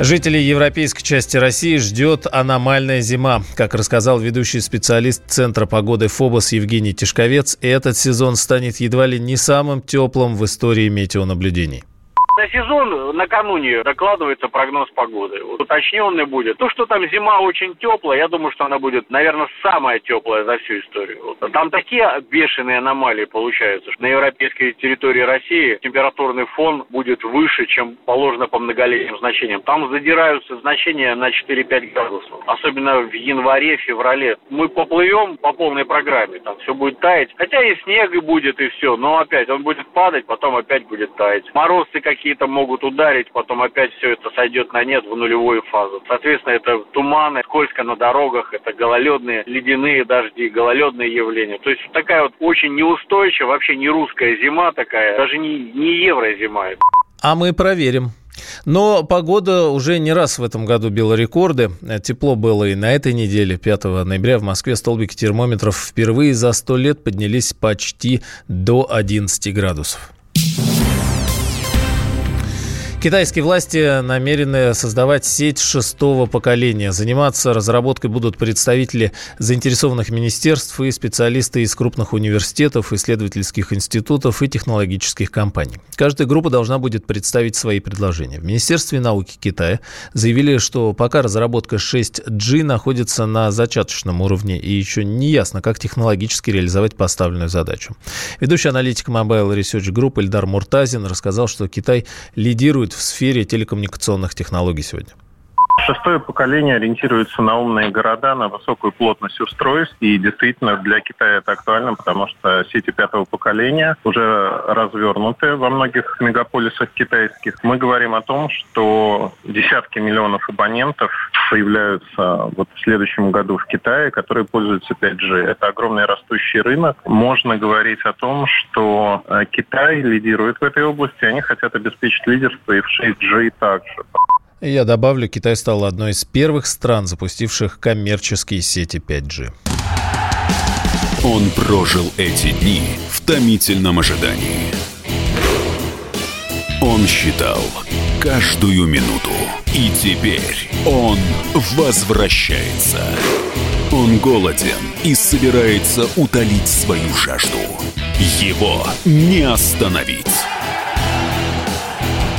Жителей европейской части России ждет аномальная зима. Как рассказал ведущий специалист Центра погоды ФОБОС Евгений Тишковец, этот сезон станет едва ли не самым теплым в истории метеонаблюдений. На сезон накануне докладывается прогноз погоды. Вот уточненный будет. То, что там зима очень теплая, я думаю, что она будет, наверное, самая теплая за всю историю. Там такие бешеные аномалии получаются, что на европейской территории России температурный фон будет выше, чем положено по многолетним значениям. Там задираются значения на 4-5 градусов. Особенно в январе, феврале. Мы поплывем по полной программе. Там все будет таять. Хотя и снег и будет, и все. Но опять он будет падать, потом опять будет таять. Морозы какие какие-то могут ударить, потом опять все это сойдет на нет в нулевую фазу. Соответственно, это туманы, скользко на дорогах, это гололедные, ледяные дожди, гололедные явления. То есть такая вот очень неустойчивая, вообще не русская зима такая, даже не, не еврозима. А мы проверим. Но погода уже не раз в этом году била рекорды. Тепло было и на этой неделе. 5 ноября в Москве столбики термометров впервые за 100 лет поднялись почти до 11 градусов. Китайские власти намерены создавать сеть шестого поколения. Заниматься разработкой будут представители заинтересованных министерств и специалисты из крупных университетов, исследовательских институтов и технологических компаний. Каждая группа должна будет представить свои предложения. В Министерстве науки Китая заявили, что пока разработка 6G находится на зачаточном уровне и еще не ясно, как технологически реализовать поставленную задачу. Ведущий аналитик Mobile Research Group Эльдар Муртазин рассказал, что Китай лидирует в сфере телекоммуникационных технологий сегодня? Шестое поколение ориентируется на умные города, на высокую плотность устройств. И действительно для Китая это актуально, потому что сети пятого поколения уже развернуты во многих мегаполисах китайских. Мы говорим о том, что десятки миллионов абонентов появляются вот в следующем году в Китае, которые пользуются 5G. Это огромный растущий рынок. Можно говорить о том, что э, Китай лидирует в этой области, они хотят обеспечить лидерство и в 6G также. Я добавлю, Китай стал одной из первых стран, запустивших коммерческие сети 5G. Он прожил эти дни в томительном ожидании. Он считал каждую минуту. И теперь он возвращается. Он голоден и собирается утолить свою жажду. Его не остановить.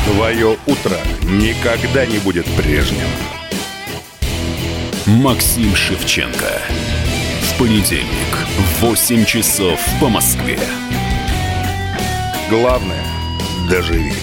Твое утро никогда не будет прежним. Максим Шевченко. В понедельник в 8 часов по Москве. Главное – доживи.